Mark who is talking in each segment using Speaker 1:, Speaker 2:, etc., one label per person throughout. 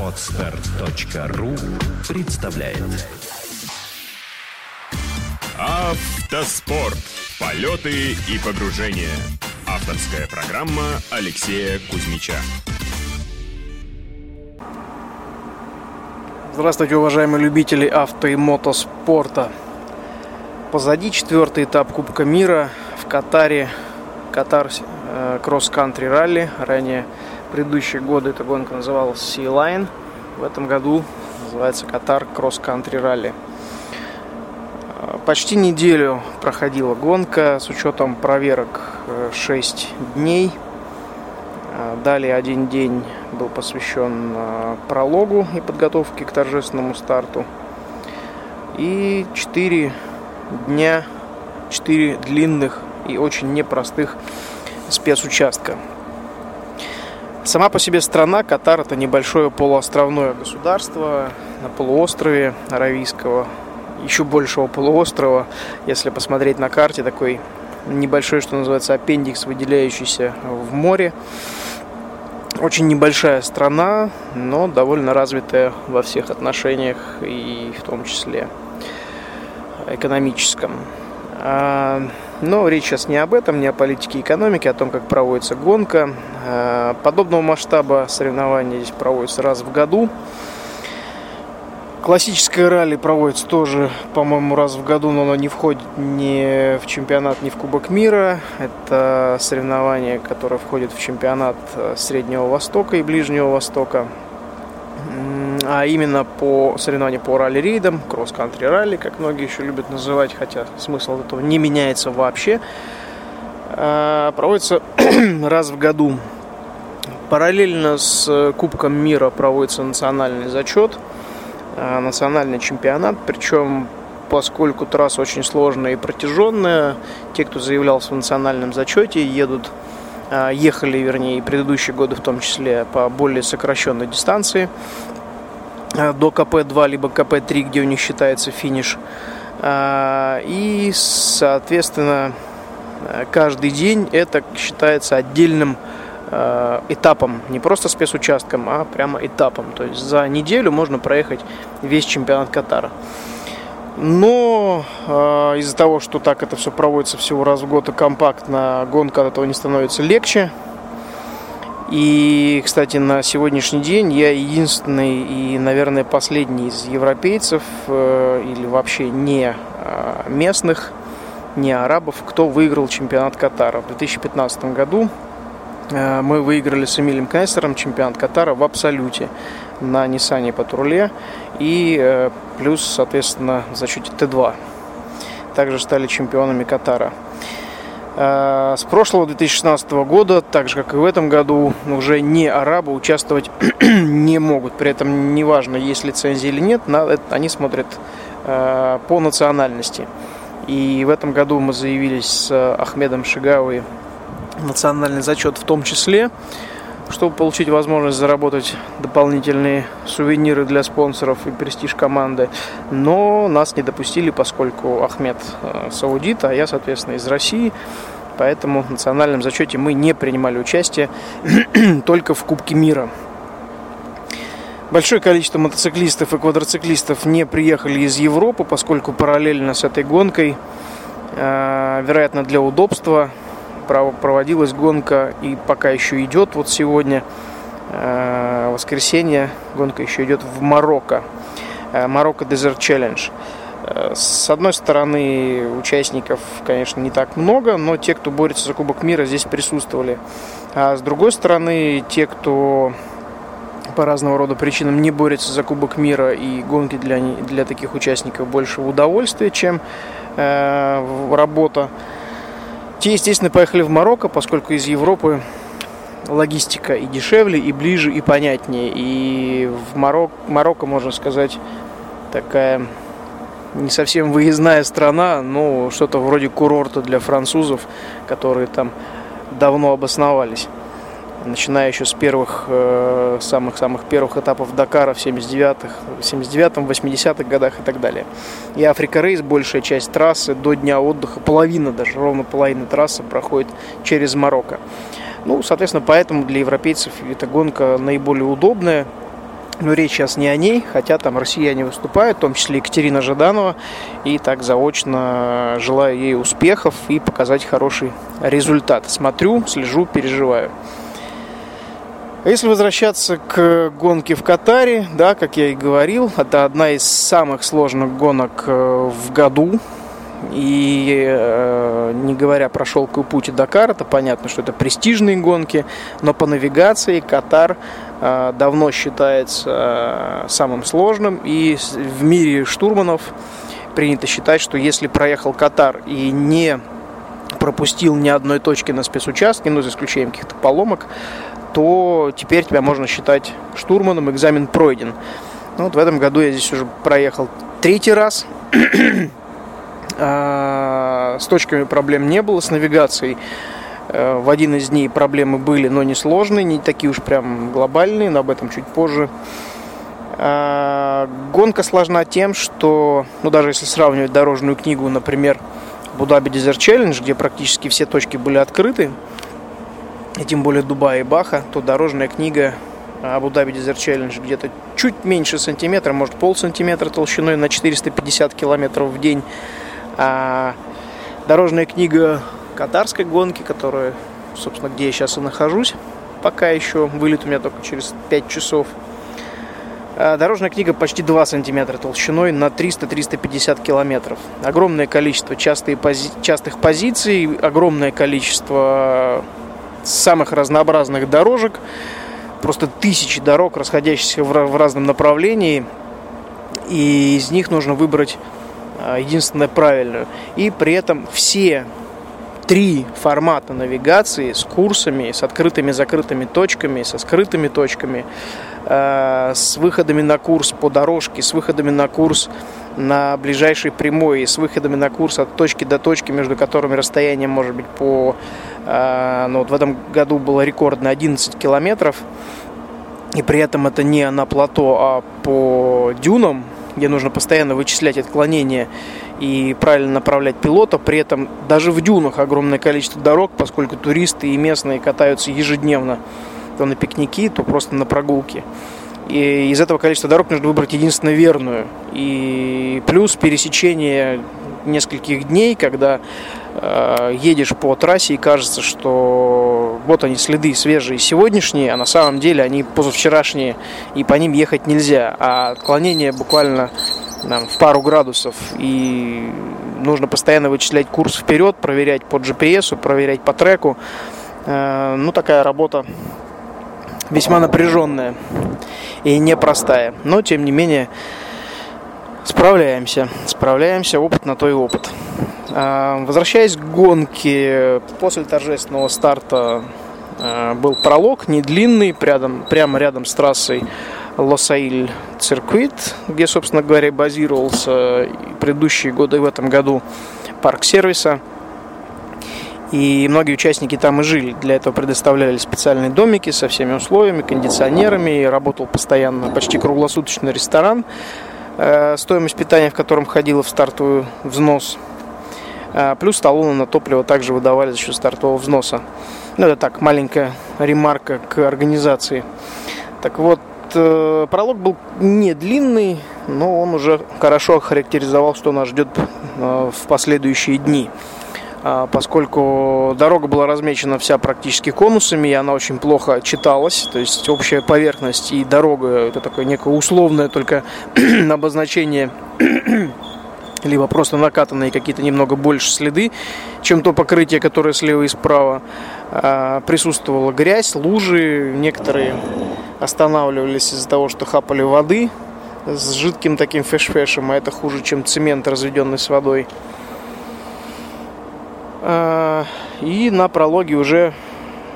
Speaker 1: Отстар.ру представляет
Speaker 2: Автоспорт. Полеты и погружения. Авторская программа Алексея Кузьмича.
Speaker 3: Здравствуйте, уважаемые любители авто и мотоспорта. Позади четвертый этап Кубка мира в Катаре. Катар э, кросс-кантри ралли. Ранее предыдущие годы эта гонка называлась Sea Line. В этом году называется Катар кросс-кантри ралли. Э, почти неделю проходила гонка с учетом проверок 6 э, дней. Э, далее один день был посвящен прологу и подготовке к торжественному старту. И 4 дня, 4 длинных и очень непростых спецучастка. Сама по себе страна Катар это небольшое полуостровное государство на полуострове Аравийского, еще большего полуострова, если посмотреть на карте, такой небольшой, что называется, аппендикс, выделяющийся в море. Очень небольшая страна, но довольно развитая во всех отношениях, и в том числе экономическом. А, но речь сейчас не об этом, не о политике и экономике, а о том, как проводится гонка. А, подобного масштаба соревнования здесь проводятся раз в году. Классическое ралли проводится тоже, по-моему, раз в году, но оно не входит ни в чемпионат, ни в Кубок мира. Это соревнование, которое входит в чемпионат э, Среднего Востока и Ближнего Востока а именно по соревнованию по ралли-рейдам, кросс-кантри ралли, как многие еще любят называть, хотя смысл этого не меняется вообще, а, проводится раз в году. Параллельно с Кубком мира проводится национальный зачет, а, национальный чемпионат, причем поскольку трасса очень сложная и протяженная, те, кто заявлялся в национальном зачете, едут а, ехали, вернее, и предыдущие годы в том числе по более сокращенной дистанции. Э, до КП-2 либо КП-3, где у них считается финиш. Э, и, соответственно, э, каждый день это считается отдельным этапом, не просто спецучастком, а прямо этапом. То есть за неделю можно проехать весь чемпионат Катара. Но э, из-за того, что так это все проводится всего раз в год и компактно, гонка от этого не становится легче. И, кстати, на сегодняшний день я единственный и, наверное, последний из европейцев э, или вообще не э, местных, не арабов, кто выиграл чемпионат Катара. В 2015 году э, мы выиграли с Эмилем Кайсером чемпионат Катара в абсолюте на Ниссане Патруле и плюс, соответственно, в зачете Т2. Также стали чемпионами Катара. Э, с прошлого 2016 года, так же как и в этом году, уже не арабы участвовать не могут. При этом неважно, есть лицензия или нет, они смотрят э, по национальности. И в этом году мы заявились с Ахмедом Шигауи национальный зачет в том числе чтобы получить возможность заработать дополнительные сувениры для спонсоров и престиж команды. Но нас не допустили, поскольку Ахмед э, саудит, а я, соответственно, из России. Поэтому в национальном зачете мы не принимали участие только в Кубке мира. Большое количество мотоциклистов и квадроциклистов не приехали из Европы, поскольку параллельно с этой гонкой, э, вероятно, для удобства, проводилась гонка и пока еще идет. Вот сегодня э, воскресенье гонка еще идет в Марокко. Э, Марокко Desert Challenge. Э, с одной стороны, участников, конечно, не так много, но те, кто борется за Кубок мира, здесь присутствовали. А с другой стороны, те, кто по разного рода причинам не борется за Кубок мира и гонки для, для таких участников больше в удовольствие, чем э, работа. Те, естественно, поехали в Марокко, поскольку из Европы логистика и дешевле, и ближе, и понятнее. И в Марок... Марокко, можно сказать, такая не совсем выездная страна, но что-то вроде курорта для французов, которые там давно обосновались начиная еще с первых, э, самых-самых первых этапов Дакара в 79-х, 79-м, 80-х годах и так далее. И Африка Рейс, большая часть трассы до дня отдыха, половина даже, ровно половина трассы проходит через Марокко. Ну, соответственно, поэтому для европейцев эта гонка наиболее удобная. Но речь сейчас не о ней, хотя там россияне выступают, в том числе Екатерина Жаданова. И так заочно желаю ей успехов и показать хороший результат. Смотрю, слежу, переживаю. Если возвращаться к гонке в Катаре, да, как я и говорил, это одна из самых сложных гонок э, в году. И э, не говоря про шелковый путь и Дакар, это понятно, что это престижные гонки, но по навигации Катар э, давно считается самым сложным. И в мире штурманов принято считать, что если проехал Катар и не пропустил ни одной точки на спецучастке, ну, за исключением каких-то поломок, то теперь тебя можно считать штурманом, экзамен пройден. Ну, вот в этом году я здесь уже проехал третий раз. А, с точками проблем не было, с навигацией э, в один из дней проблемы были, но не сложные, не такие уж прям глобальные, но об этом чуть позже. А, гонка сложна тем, что, ну даже если сравнивать дорожную книгу, например, Будаби Desert Challenge, где практически все точки были открыты, и тем более Дубай и Баха, то дорожная книга Абу-Даби Desert Challenge где-то чуть меньше сантиметра, может пол сантиметра толщиной на 450 километров в день. А дорожная книга катарской гонки, которая, собственно, где я сейчас и нахожусь, пока еще вылет у меня только через 5 часов. А дорожная книга почти 2 сантиметра толщиной на 300-350 километров. Огромное количество частых позиций, огромное количество самых разнообразных дорожек, просто тысячи дорог, расходящихся в разном направлении, и из них нужно выбрать а, единственное правильную. И при этом все три формата навигации с курсами, с открытыми закрытыми точками, со скрытыми точками, а, с выходами на курс по дорожке, с выходами на курс на ближайшей прямой, с выходами на курс от точки до точки, между которыми расстояние может быть по а, ну, вот в этом году было рекордно 11 километров. И при этом это не на плато, а по дюнам, где нужно постоянно вычислять отклонения и правильно направлять пилота. При этом даже в дюнах огромное количество дорог, поскольку туристы и местные катаются ежедневно то на пикники, то просто на прогулки. И из этого количества дорог нужно выбрать единственно верную. И плюс пересечение нескольких дней, когда э, едешь по трассе и кажется, что вот они следы свежие сегодняшние, а на самом деле они позавчерашние, и по ним ехать нельзя. А отклонение буквально там, в пару градусов, и нужно постоянно вычислять курс вперед, проверять по GPS, проверять по треку. Э, ну, такая работа весьма напряженная и непростая. Но, тем не менее, Справляемся, справляемся, опыт на то и опыт. А, возвращаясь к гонке, после торжественного старта а, был пролог, не длинный, рядом, прямо рядом с трассой Лосаиль Цирквит, где, собственно говоря, базировался предыдущие годы в этом году парк сервиса. И многие участники там и жили. Для этого предоставляли специальные домики со всеми условиями, кондиционерами. И работал постоянно почти круглосуточный ресторан Э, стоимость питания в котором входила в стартовый взнос. Э, плюс талоны на топливо также выдавали за счет стартового взноса. Ну, это так, маленькая ремарка к организации. Так вот, э, пролог был не длинный, но он уже хорошо характеризовал, что нас ждет в последующие дни. А, поскольку дорога была размечена вся практически конусами, и она очень плохо читалась, то есть общая поверхность и дорога это такое некое условное только обозначение либо просто накатанные какие-то немного больше следы, чем то покрытие, которое слева и справа. А, присутствовала грязь, лужи, некоторые останавливались из-за того, что хапали воды с жидким таким феш-фешем, а это хуже, чем цемент, разведенный с водой. А, и на прологе уже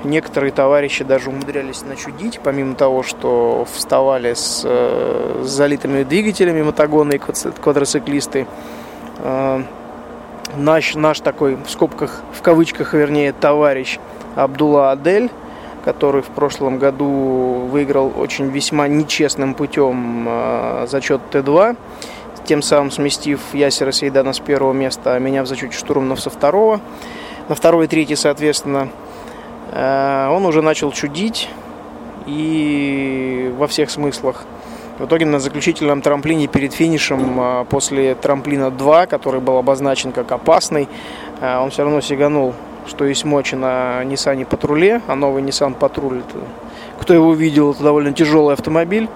Speaker 3: некоторые товарищи даже умудрялись начудить, помимо того, что вставали с, э, с залитыми двигателями мотогонные квадроциклисты. А, наш, наш такой, в скобках, в кавычках, вернее, товарищ Абдулла Адель, который в прошлом году выиграл очень весьма нечестным путем э, зачет Т2 тем самым сместив Ясера Сейдана с первого места, а меня в зачете штурманов со второго. На второй и третий, соответственно, он уже начал чудить и во всех смыслах. В итоге на заключительном трамплине перед финишем после трамплина 2, который был обозначен как опасный, он все равно сиганул, что есть мочи на Nissan Патруле, а новый Nissan Патруль, кто его видел, это довольно тяжелый автомобиль.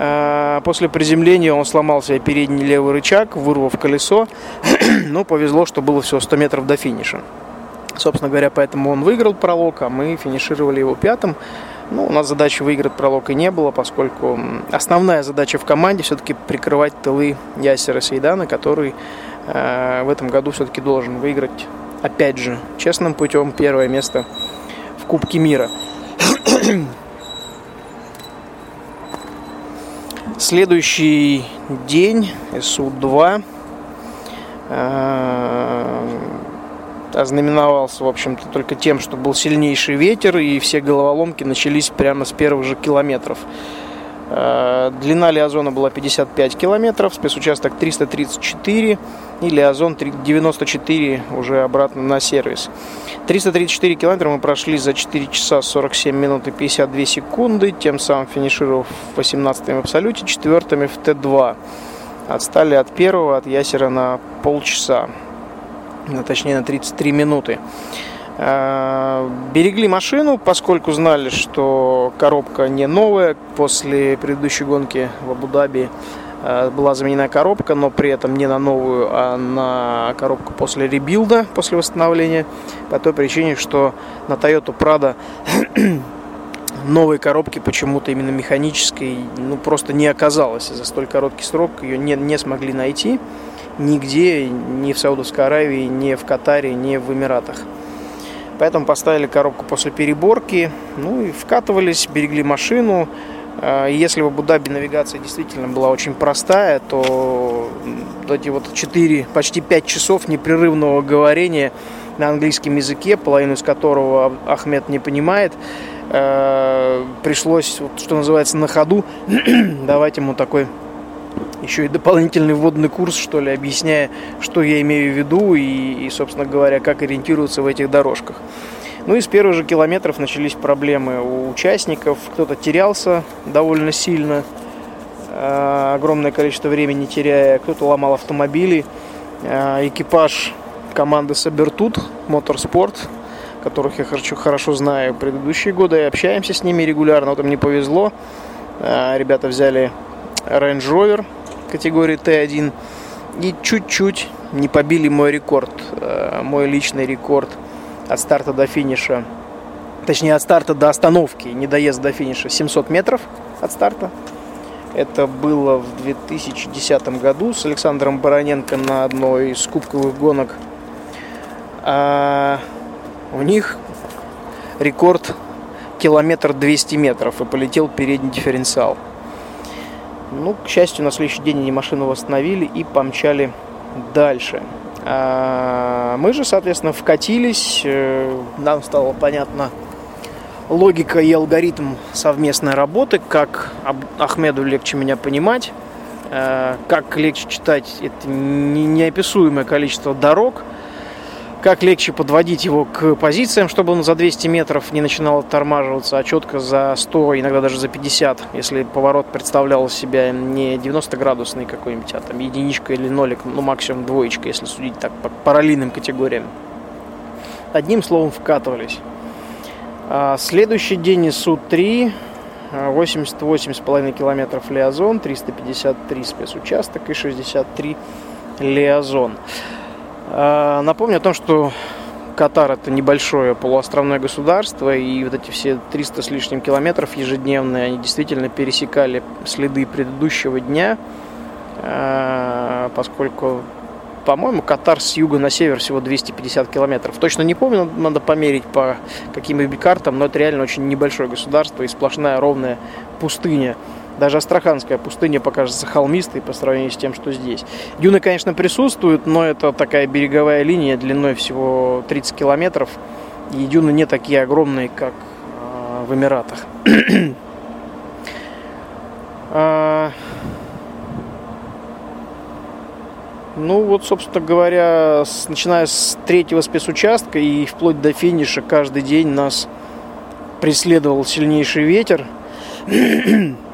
Speaker 3: А, после приземления он сломал себе передний левый рычаг, вырвав колесо. Но повезло, что было всего 100 метров до финиша. Собственно говоря, поэтому он выиграл пролог, а мы финишировали его пятым. Ну, у нас задачи выиграть пролог и не было, поскольку основная задача в команде все-таки прикрывать тылы Ясера Сейдана, который э, в этом году все-таки должен выиграть, опять же, честным путем первое место в Кубке мира. Следующий день, СУ-2, э, ознаменовался, в общем-то, только тем, что был сильнейший ветер, и все головоломки начались прямо с первых же километров. Э, длина Лиазона была 55 километров, спецучасток 334 и Лиазон 94 уже обратно на сервис. 334 километра мы прошли за 4 часа 47 минут и 52 секунды, тем самым финишировав 18 в абсолюте, четвертыми в Т2. Отстали от первого, от Ясера на полчаса, точнее на 33 минуты. Э, берегли машину, поскольку знали, что коробка не новая. После предыдущей гонки в Абу-Даби э, была заменена коробка, но при этом не на новую, а на коробку после ребилда, после восстановления. По той причине, что на Toyota Prado новой коробки почему-то именно механической ну, просто не оказалось. За столь короткий срок ее не, не смогли найти нигде, ни в Саудовской Аравии, ни в Катаре, ни в Эмиратах. Поэтому поставили коробку после переборки, ну и вкатывались, берегли машину. А, если в Абу-Даби навигация действительно была очень простая, то эти вот 4, почти 5 часов непрерывного говорения на английском языке, половину из которого Ахмед не понимает, а, пришлось, что называется, на ходу давать ему такой еще и дополнительный вводный курс, что ли, объясняя, что я имею в виду и, и, собственно говоря, как ориентироваться в этих дорожках. Ну и с первых же километров начались проблемы у участников. Кто-то терялся довольно сильно, э, огромное количество времени теряя, кто-то ломал автомобили. Э, экипаж команды Сабертут Моторспорт, которых я хорошо, хорошо знаю предыдущие годы, и общаемся с ними регулярно. Вот им не повезло. Э, ребята взяли Range Rover категории Т1 и чуть-чуть не побили мой рекорд, э, мой личный рекорд от старта до финиша. Точнее, от старта до остановки, не доезд до финиша, 700 метров от старта. Это было в 2010 году с Александром Бароненко на одной из кубковых гонок. А у них рекорд километр 200 метров и полетел передний дифференциал. Ну, к счастью, на следующий день они машину восстановили и помчали дальше. А мы же, соответственно, вкатились. Э, нам стало понятно логика и алгоритм совместной работы, как Ахмеду легче меня понимать, э, как легче читать это неописуемое количество дорог – как легче подводить его к позициям, чтобы он за 200 метров не начинал оттормаживаться, а четко за 100, иногда даже за 50, если поворот представлял себя не 90-градусный какой-нибудь, а там единичка или нолик, ну максимум двоечка, если судить так по параллельным категориям. Одним словом, вкатывались. А следующий день ИСУ-3, 88,5 километров Лиазон, 353 спецучасток и 63 Лиазон. А, напомню о том, что Катар это небольшое полуостровное государство, и вот эти все 300 с лишним километров ежедневные, они действительно пересекали следы предыдущего дня, а, поскольку, по-моему, Катар с юга на север всего 250 километров. Точно не помню, надо померить по каким-нибудь картам, но это реально очень небольшое государство и сплошная ровная пустыня. Даже Астраханская пустыня покажется холмистой по сравнению с тем, что здесь. Дюны, конечно, присутствуют, но это такая береговая линия длиной всего 30 километров. И дюны не такие огромные, как э, в Эмиратах. А, Ну вот, собственно говоря, с, начиная с третьего спецучастка и вплоть до финиша каждый день нас преследовал сильнейший ветер.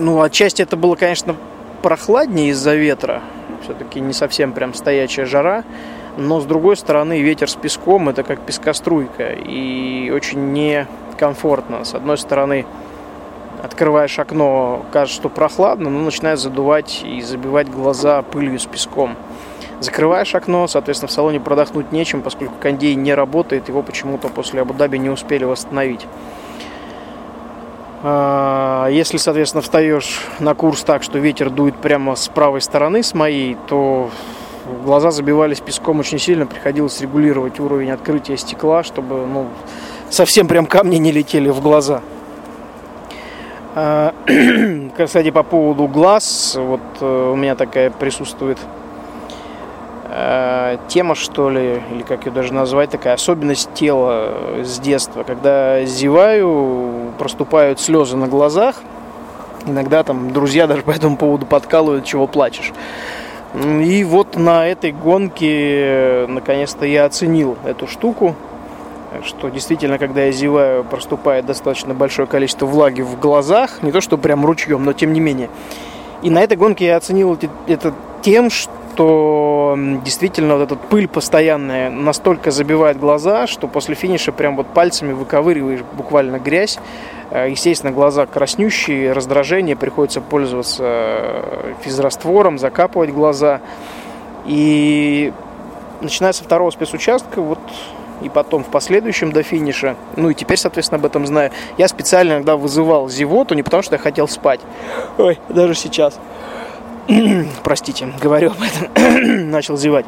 Speaker 3: ну, отчасти это было, конечно, прохладнее из-за ветра. Все-таки не совсем прям стоячая жара. Но, с другой стороны, ветер с песком – это как пескоструйка. И очень некомфортно. С одной стороны, открываешь окно, кажется, что прохладно, но начинает задувать и забивать глаза пылью с песком. Закрываешь окно, соответственно, в салоне продохнуть нечем, поскольку кондей не работает, его почему-то после Абу-Даби не успели восстановить. А, если, соответственно, встаешь на курс так, что ветер дует прямо с правой стороны, с моей, то глаза забивались песком очень сильно, приходилось регулировать уровень открытия стекла, чтобы ну, совсем прям камни не летели в глаза. А, кстати, по поводу глаз, вот э, у меня такая присутствует э, тема, что ли, или как ее даже назвать, такая особенность тела с детства. Когда зеваю, проступают слезы на глазах. Иногда там друзья даже по этому поводу подкалывают, чего плачешь. И вот на этой гонке наконец-то я оценил эту штуку что действительно, когда я зеваю, проступает достаточно большое количество влаги в глазах, не то что прям ручьем, но тем не менее. И на этой гонке я оценил это тем, что действительно вот эта пыль постоянная настолько забивает глаза, что после финиша прям вот пальцами выковыриваешь буквально грязь. Э, естественно, глаза краснющие, раздражение, приходится пользоваться э, физраствором, закапывать глаза. И начиная со второго спецучастка, вот и потом в последующем до финиша, ну и теперь, соответственно, об этом знаю, я специально иногда вызывал зевоту, не потому что я хотел спать, ой, даже сейчас, простите, говорю об этом, начал зевать.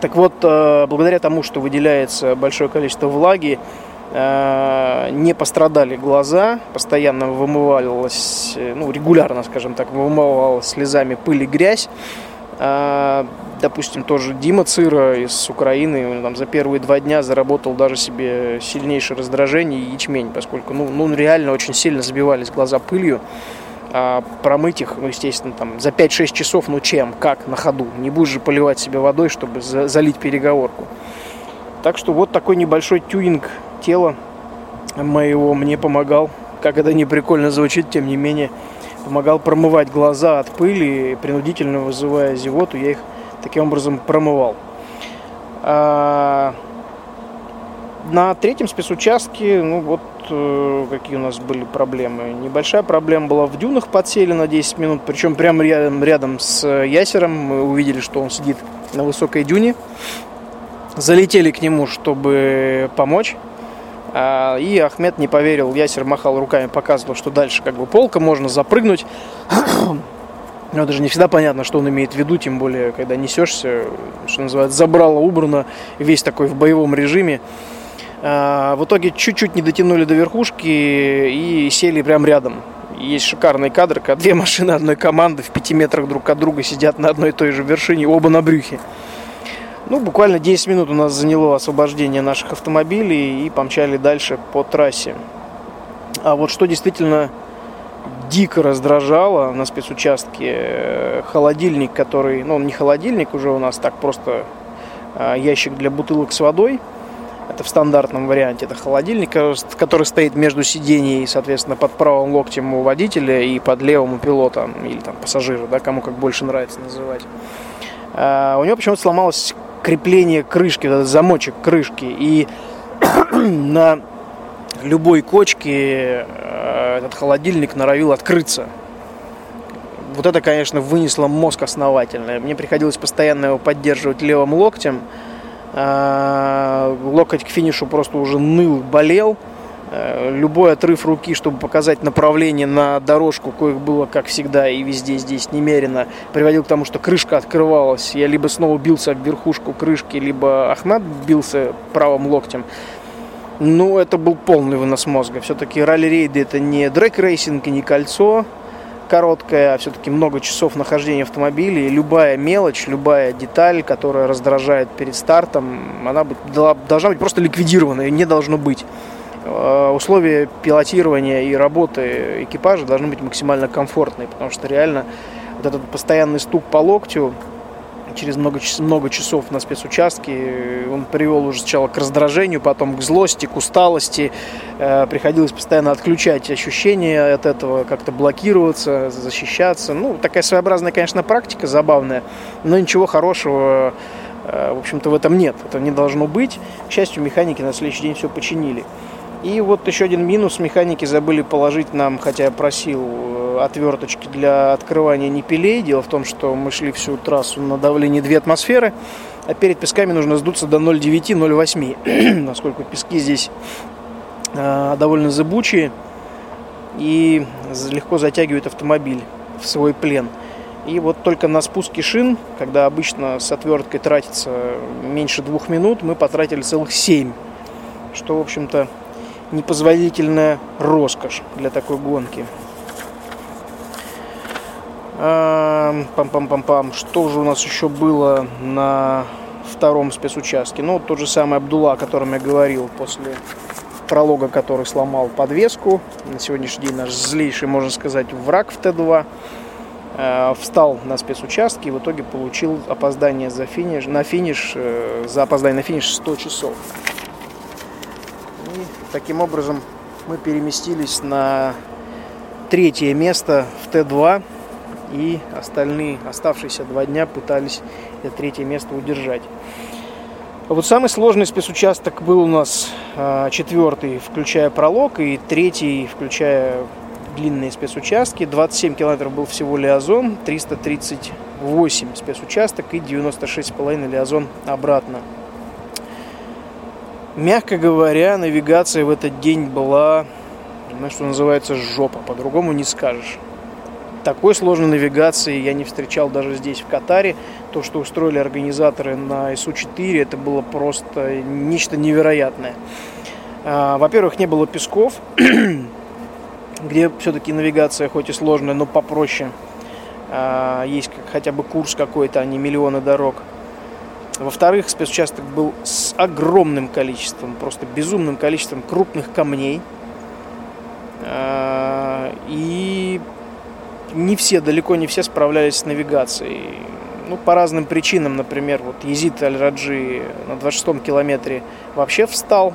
Speaker 3: Так вот, э, благодаря тому, что выделяется большое количество влаги, э, не пострадали глаза, постоянно вымывалась, э, ну, регулярно, скажем так, вымывалась слезами пыль и грязь, допустим, тоже Дима Цира из Украины, он там за первые два дня заработал даже себе сильнейшее раздражение и ячмень, поскольку, ну, ну реально очень сильно забивались глаза пылью. А промыть их, ну, естественно, там за 5-6 часов, ну чем, как, на ходу. Не будешь же поливать себе водой, чтобы за залить переговорку. Так что вот такой небольшой тюнинг тела моего мне помогал. Как это не прикольно звучит, тем не менее, помогал промывать глаза от пыли, принудительно вызывая зевоту, я их таким образом промывал. А на третьем спецучастке, ну вот какие у нас были проблемы. Небольшая проблема была в дюнах, подсели на 10 минут, причем прямо рядом, рядом с Ясером. Мы увидели, что он сидит на высокой дюне. Залетели к нему, чтобы помочь. А, и Ахмед не поверил, Ясер махал руками, показывал, что дальше как бы полка, можно запрыгнуть. Но даже не всегда понятно, что он имеет в виду, тем более, когда несешься, что называется, забрало, убрано, весь такой в боевом режиме. А, в итоге чуть-чуть не дотянули до верхушки и сели прямо рядом. Есть шикарный кадр, когда две машины одной команды в пяти метрах друг от друга сидят на одной и той же вершине, оба на брюхе. Ну, буквально 10 минут у нас заняло освобождение наших автомобилей и помчали дальше по трассе. А вот что действительно дико раздражало на спецучастке, э, холодильник, который, ну, не холодильник уже у нас, так просто а, ящик для бутылок с водой. Это в стандартном варианте. Это холодильник, э, который стоит между сиденьей, соответственно, под правым локтем у водителя и под левым у пилота или там пассажира, да, кому как больше нравится называть. А, у него почему-то сломалась крепление крышки, этот замочек крышки. И на любой кочке э, этот холодильник норовил открыться. Вот это, конечно, вынесло мозг основательно. Мне приходилось постоянно его поддерживать левым локтем. А, локоть к финишу просто уже ныл, болел. Э, любой отрыв руки, чтобы показать направление на дорожку, коих было, как всегда, и везде здесь немерено, приводил к тому, что крышка открывалась. Я либо снова бился в верхушку крышки, либо Ахмад бился правым локтем. Ну, это был полный вынос мозга. Все-таки ралли-рейды это не дрэг-рейсинг и не кольцо короткое, а все-таки много часов нахождения автомобиля. И любая мелочь, любая деталь, которая раздражает перед стартом, она должна быть просто ликвидирована, и не должно быть. Э, условия пилотирования и работы экипажа должны быть максимально комфортные, потому что реально вот этот постоянный стук по локтю через много, много часов на спецучастке он привел уже сначала к раздражению, потом к злости, к усталости. Э, приходилось постоянно отключать ощущения от этого, как-то блокироваться, защищаться. Ну, такая своеобразная, конечно, практика, забавная, но ничего хорошего, э, в общем-то, в этом нет. Это не должно быть. К счастью, механики на следующий день все починили. И вот еще один минус. Механики забыли положить нам, хотя я просил э, отверточки для открывания ниппелей. Дело в том, что мы шли всю трассу на давлении 2 атмосферы, а перед песками нужно сдуться до 0,9-0,8, насколько пески здесь э, довольно зыбучие и легко затягивают автомобиль в свой плен. И вот только на спуске шин, когда обычно с отверткой тратится меньше двух минут, мы потратили целых семь. Что, в общем-то, непозволительная роскошь для такой гонки. Пам-пам-пам-пам. Что же у нас еще было на втором спецучастке? Ну, тот же самый Абдулла, о котором я говорил после пролога, который сломал подвеску. На сегодняшний день наш злейший, можно сказать, враг в Т2. Э, встал на спецучастке и в итоге получил опоздание за финиш, на финиш, э, за опоздание на финиш 100 часов. Таким образом, мы переместились на третье место в Т2 и остальные оставшиеся два дня пытались это третье место удержать. Вот самый сложный спецучасток был у нас э, четвертый, включая пролог, и третий, включая длинные спецучастки. 27 километров был всего Лиазон, 338 спецучасток и 96,5 Лиазон обратно. Мягко говоря, навигация в этот день была, ну, что называется, жопа, по-другому не скажешь. Такой сложной навигации я не встречал даже здесь, в Катаре. То, что устроили организаторы на СУ-4, это было просто нечто невероятное. А, во-первых, не было песков, где все-таки навигация хоть и сложная, но попроще. А, есть хотя бы курс какой-то, а не миллионы дорог. Во-вторых, спецучасток был с огромным количеством, просто безумным количеством крупных камней. А, и не все, далеко не все справлялись с навигацией. Ну, по разным причинам, например, вот Езид Аль-Раджи на 26-м километре вообще встал.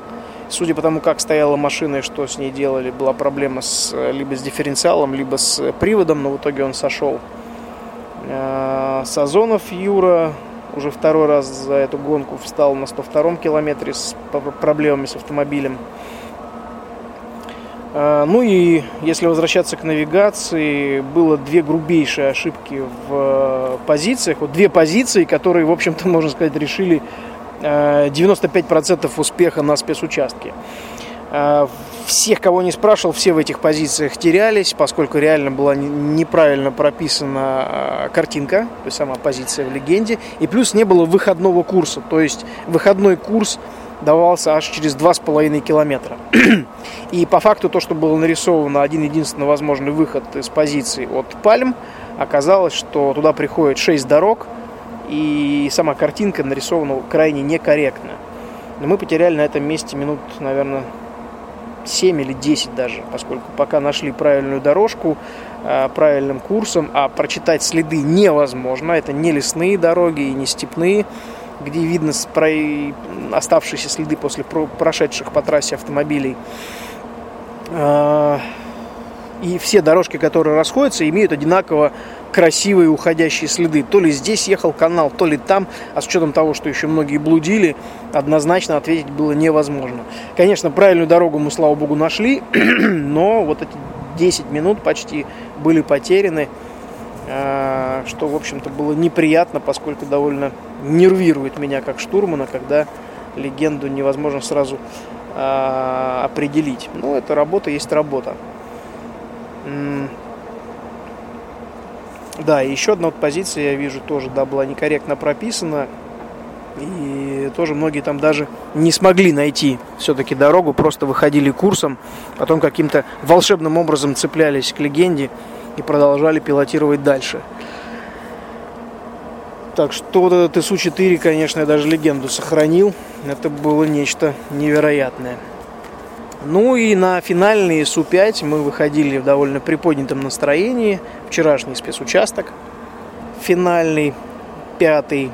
Speaker 3: Судя по тому, как стояла машина и что с ней делали, была проблема с, либо с дифференциалом, либо с приводом, но в итоге он сошел. А, Сазонов Юра уже второй раз за эту гонку встал на 102-м километре с проблемами с автомобилем. А, ну и если возвращаться к навигации, было две грубейшие ошибки в э, позициях. Вот две позиции, которые, в общем-то, можно сказать, решили 95% э, успеха на спецучастке. А, всех, кого не спрашивал, все в этих позициях терялись, поскольку реально была неправильно прописана а, картинка, то есть сама позиция в легенде, и плюс не было выходного курса, то есть выходной курс давался аж через 2,5 километра. И по факту то, что было нарисовано один единственный возможный выход из позиции от Пальм, оказалось, что туда приходит 6 дорог, и сама картинка нарисована крайне некорректно. Но мы потеряли на этом месте минут, наверное, 7 или 10 даже, поскольку пока нашли правильную дорожку, а, правильным курсом, а прочитать следы невозможно. Это не лесные дороги и не степные, где видно оставшиеся следы после прошедших по трассе автомобилей. А, и все дорожки, которые расходятся, имеют одинаково красивые уходящие следы. То ли здесь ехал канал, то ли там. А с учетом того, что еще многие блудили, однозначно ответить было невозможно. Конечно, правильную дорогу мы, слава богу, нашли, но вот эти 10 минут почти были потеряны, а, что, в общем-то, было неприятно, поскольку довольно нервирует меня как штурмана, когда легенду невозможно сразу а, определить. Ну, это работа есть работа. Да, и еще одна вот позиция, я вижу, тоже да, была некорректно прописана. И тоже многие там даже не смогли найти все-таки дорогу, просто выходили курсом, потом каким-то волшебным образом цеплялись к легенде и продолжали пилотировать дальше. Так что вот этот СУ-4, конечно, я даже легенду сохранил. Это было нечто невероятное. Ну и на финальный Су-5 мы выходили в довольно приподнятом настроении. Вчерашний спецучасток финальный. 95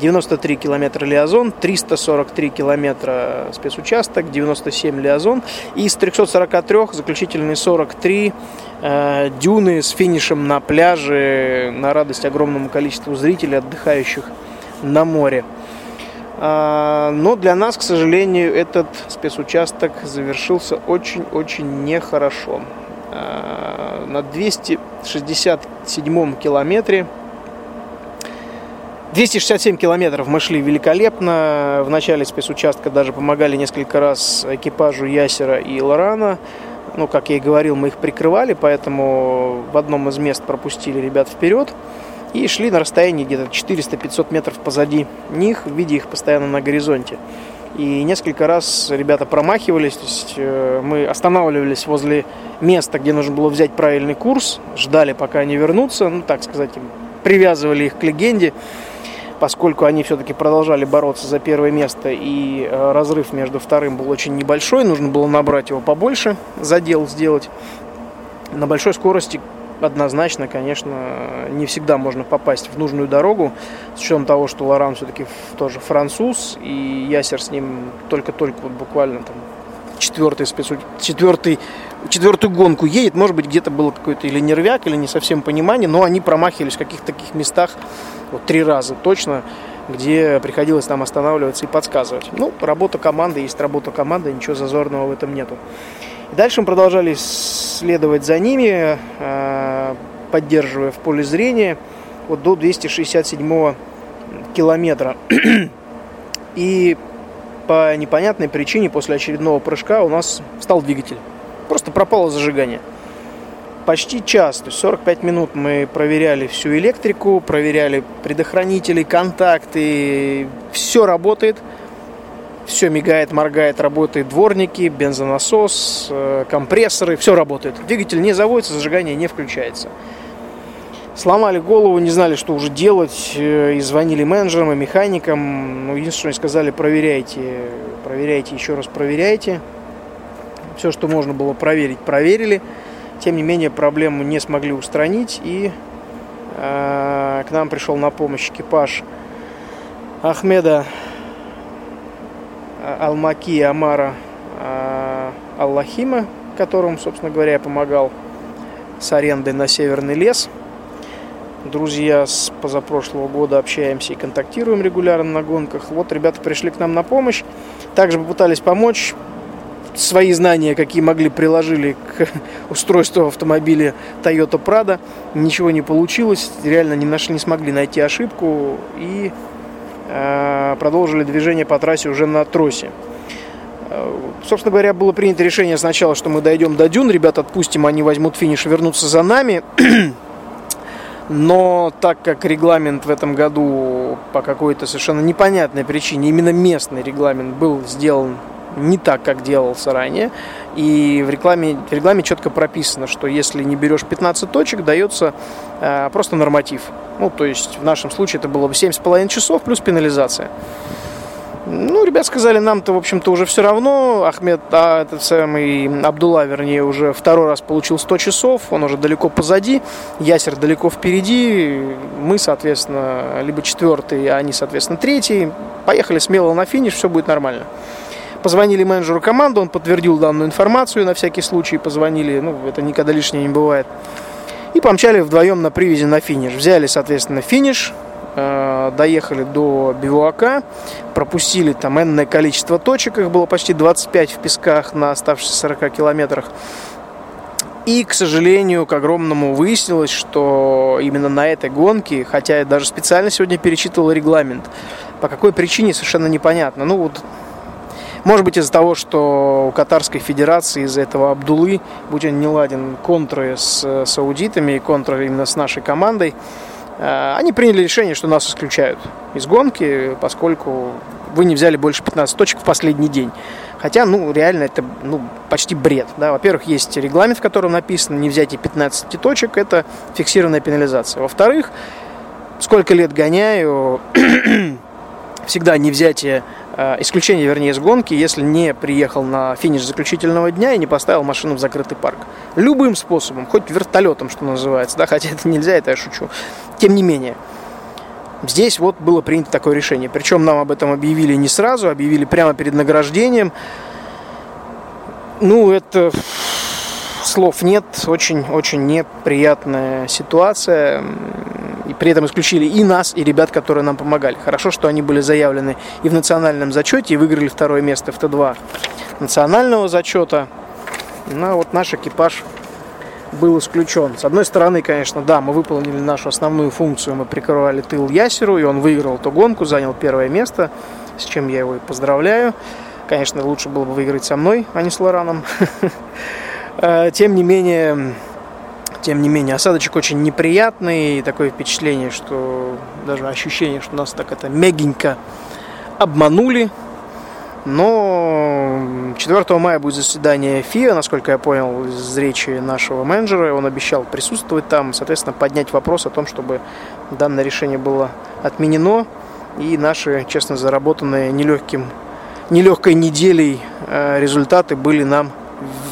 Speaker 3: 93 километра Лиазон, 343 километра спецучасток, 97 Лиазон. И из 343 заключительные 43 э, дюны с финишем на пляже на радость огромному количеству зрителей, отдыхающих на море. А, но для нас, к сожалению, этот спецучасток завершился очень-очень нехорошо. А, на 267 километре 267 километров мы шли великолепно. В начале спецучастка даже помогали несколько раз экипажу Ясера и Лорана. Ну, как я и говорил, мы их прикрывали, поэтому в одном из мест пропустили ребят вперед и шли на расстоянии где-то 400-500 метров позади них, видя их постоянно на горизонте. И несколько раз ребята промахивались, то есть э, мы останавливались возле места, где нужно было взять правильный курс, ждали, пока они вернутся, ну, так сказать, привязывали их к легенде поскольку они все-таки продолжали бороться за первое место, и э, разрыв между вторым был очень небольшой, нужно было набрать его побольше, задел сделать. На большой скорости однозначно, конечно, не всегда можно попасть в нужную дорогу, с учетом того, что Лоран все-таки тоже француз, и Ясер с ним только-только вот буквально там четвертый спецу... четвертый, четвертую гонку едет. Может быть, где-то было какой-то или нервяк, или не совсем понимание, но они промахивались в каких-то таких местах вот три раза точно, где приходилось нам останавливаться и подсказывать. Ну, работа команды есть работа команды, ничего зазорного в этом нету. И дальше мы продолжали следовать за ними, а, поддерживая в поле зрения вот до 267 километра. И по непонятной причине после очередного прыжка у нас стал двигатель. Просто пропало зажигание. Почти час, то есть 45 минут мы проверяли всю электрику, проверяли предохранители, контакты, все работает. Все мигает, моргает, работает дворники, бензонасос, э, компрессоры, все работает. Двигатель не заводится, зажигание не включается сломали голову, не знали, что уже делать, э, и звонили менеджерам и механикам. Ну, единственное, сказали, проверяйте, проверяйте, еще раз проверяйте. Все, что можно было проверить, проверили. Тем не менее, проблему не смогли устранить, и э, к нам пришел на помощь экипаж Ахмеда Алмаки Амара э, Аллахима, которому, собственно говоря, я помогал с арендой на Северный лес – друзья с позапрошлого года общаемся и контактируем регулярно на гонках. Вот ребята пришли к нам на помощь. Также попытались помочь. Свои знания, какие могли, приложили к устройству автомобиля Toyota Prado. Ничего не получилось. Реально не, нашли, не смогли найти ошибку. И продолжили движение по трассе уже на тросе. Э, собственно говоря, было принято решение сначала, что мы дойдем до дюн, ребят отпустим, они возьмут финиш и вернутся за нами. Но так как регламент в этом году по какой-то совершенно непонятной причине, именно местный регламент был сделан не так, как делался ранее. И в рекламе, в рекламе четко прописано, что если не берешь 15 точек, дается э, просто норматив. Ну, то есть в нашем случае это было бы 7,5 часов плюс пенализация. Ну, ребят сказали, нам-то, в общем-то, уже все равно. Ахмед, а этот самый Абдулла, вернее, уже второй раз получил 100 часов. Он уже далеко позади. Ясер далеко впереди. Мы, соответственно, либо четвертый, а они, соответственно, третий. Поехали смело на финиш, все будет нормально. Позвонили менеджеру команды, он подтвердил данную информацию на всякий случай. Позвонили, ну, это никогда лишнее не бывает. И помчали вдвоем на привязи на финиш. Взяли, соответственно, финиш, Э, доехали до бивуака, пропустили там энное количество точек, их было почти 25 в песках на оставшихся 40 километрах. И, к сожалению, к огромному выяснилось, что именно на этой гонке, хотя я даже специально сегодня перечитывал регламент, по какой причине совершенно непонятно. Ну вот, может быть из-за того, что у Катарской Федерации, из-за этого Абдулы, будь он не ладен, контры с э, саудитами и контры именно с нашей командой, Э, они приняли решение, что нас исключают из гонки, поскольку вы не взяли больше 15 точек в последний день. Хотя, ну, реально это ну, почти бред. Да? Во-первых, есть регламент, в котором написано не взять и 15 точек, это фиксированная пенализация. Во-вторых, сколько лет гоняю, всегда не взятие исключение, вернее, из гонки, если не приехал на финиш заключительного дня и не поставил машину в закрытый парк. Любым способом, хоть вертолетом, что называется, да, хотя это нельзя, это я шучу. Тем не менее. Здесь вот было принято такое решение. Причем нам об этом объявили не сразу, объявили прямо перед награждением. Ну, это слов нет, очень-очень неприятная ситуация. И при этом исключили и нас, и ребят, которые нам помогали. Хорошо, что они были заявлены и в национальном зачете, и выиграли второе место в Т2 национального зачета. Ну, а вот наш экипаж был исключен. С одной стороны, конечно, да, мы выполнили нашу основную функцию, мы прикрывали тыл Ясеру, и он выиграл эту гонку, занял первое место, с чем я его и поздравляю. Конечно, лучше было бы выиграть со мной, а не с Лораном. Э, тем не менее, тем не менее, осадочек очень неприятный, и такое впечатление, что даже ощущение, что нас так это мягенько обманули, но 4 мая будет заседание ФИА, насколько я понял из речи нашего менеджера. Он обещал присутствовать там, соответственно, поднять вопрос о том, чтобы данное решение было отменено. И наши, честно, заработанные нелегким, нелегкой неделей э, результаты были нам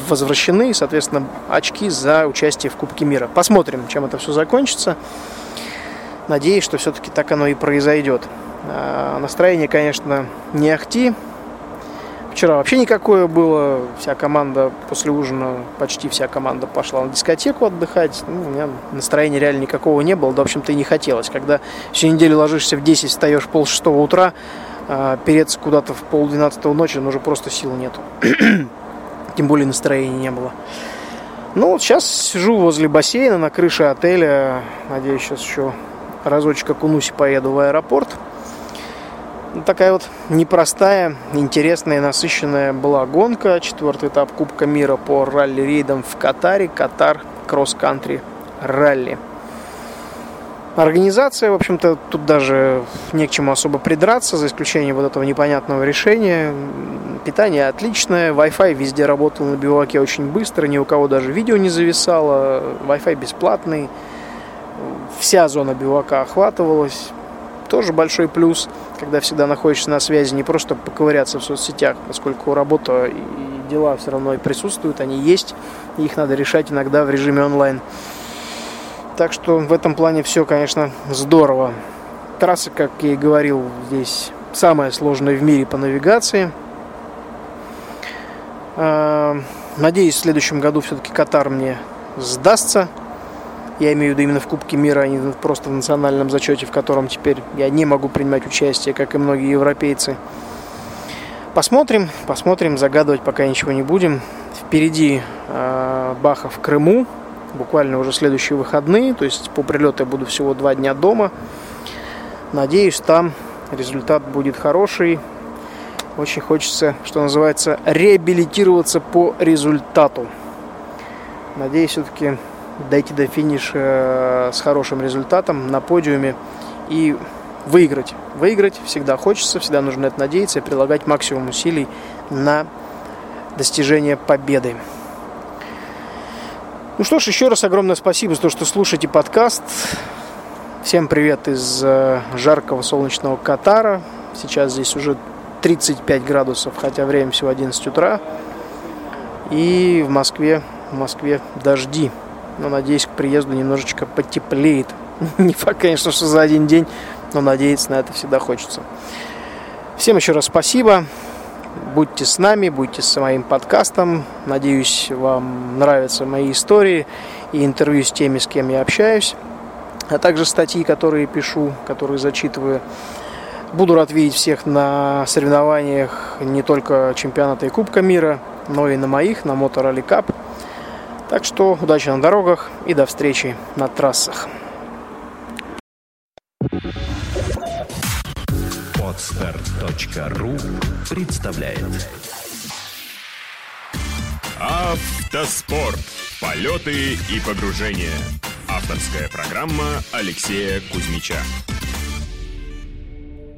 Speaker 3: возвращены. Соответственно, очки за участие в Кубке мира. Посмотрим, чем это все закончится. Надеюсь, что все-таки так оно и произойдет. Э, настроение, конечно, не ахти. Вчера вообще никакое было. Вся команда после ужина, почти вся команда пошла на дискотеку отдыхать. Ну, у меня настроения реально никакого не было. Да, в общем-то, и не хотелось. Когда всю неделю ложишься в 10, встаешь пол шестого утра, а переться куда-то в пол двенадцатого ночи, ну, уже просто сил нету. Тем более настроения не было. Ну, вот сейчас сижу возле бассейна на крыше отеля. Надеюсь, сейчас еще разочек окунусь и поеду в аэропорт такая вот непростая, интересная насыщенная была гонка. Четвертый этап Кубка мира по ралли-рейдам в Катаре. Катар кросс-кантри ралли. Организация, в общем-то, тут даже не к чему особо придраться, за исключением вот этого непонятного решения. Питание отличное, Wi-Fi везде работал на биваке очень быстро, ни у кого даже видео не зависало, Wi-Fi бесплатный, вся зона бивака охватывалась, тоже большой плюс – когда всегда находишься на связи, не просто поковыряться в соцсетях, поскольку работа и дела все равно и присутствуют, они есть, и их надо решать иногда в режиме онлайн. Так что в этом плане все, конечно, здорово. Трасса, как я и говорил, здесь самая сложная в мире по навигации. А, надеюсь, в следующем году все-таки Катар мне сдастся я имею в виду именно в Кубке мира, а не просто в национальном зачете, в котором теперь я не могу принимать участие, как и многие европейцы. Посмотрим, посмотрим, загадывать пока ничего не будем. Впереди э, Баха в Крыму, буквально уже следующие выходные, то есть по прилету я буду всего два дня дома. Надеюсь, там результат будет хороший. Очень хочется, что называется, реабилитироваться по результату. Надеюсь, все-таки дойти до финиша э, с хорошим результатом на подиуме и выиграть. Выиграть всегда хочется, всегда нужно это надеяться и прилагать максимум усилий на достижение победы. Ну что ж, еще раз огромное спасибо за то, что слушаете подкаст. Всем привет из э, жаркого солнечного Катара. Сейчас здесь уже 35 градусов, хотя время всего 11 утра. И в Москве, в Москве дожди. Но надеюсь, к приезду немножечко потеплеет. Не факт, конечно, что за один день, но надеяться на это всегда хочется. Всем еще раз спасибо. Будьте с нами, будьте с моим подкастом. Надеюсь, вам нравятся мои истории и интервью с теми, с кем я общаюсь, а также статьи, которые пишу, которые зачитываю. Буду рад видеть всех на соревнованиях не только чемпионата и Кубка мира, но и на моих, на Motor Rally Cup. Так что удачи на дорогах и до встречи на трассах.
Speaker 1: Отстар.ру представляет
Speaker 2: Автоспорт. Полеты и погружения. Авторская программа Алексея Кузьмича.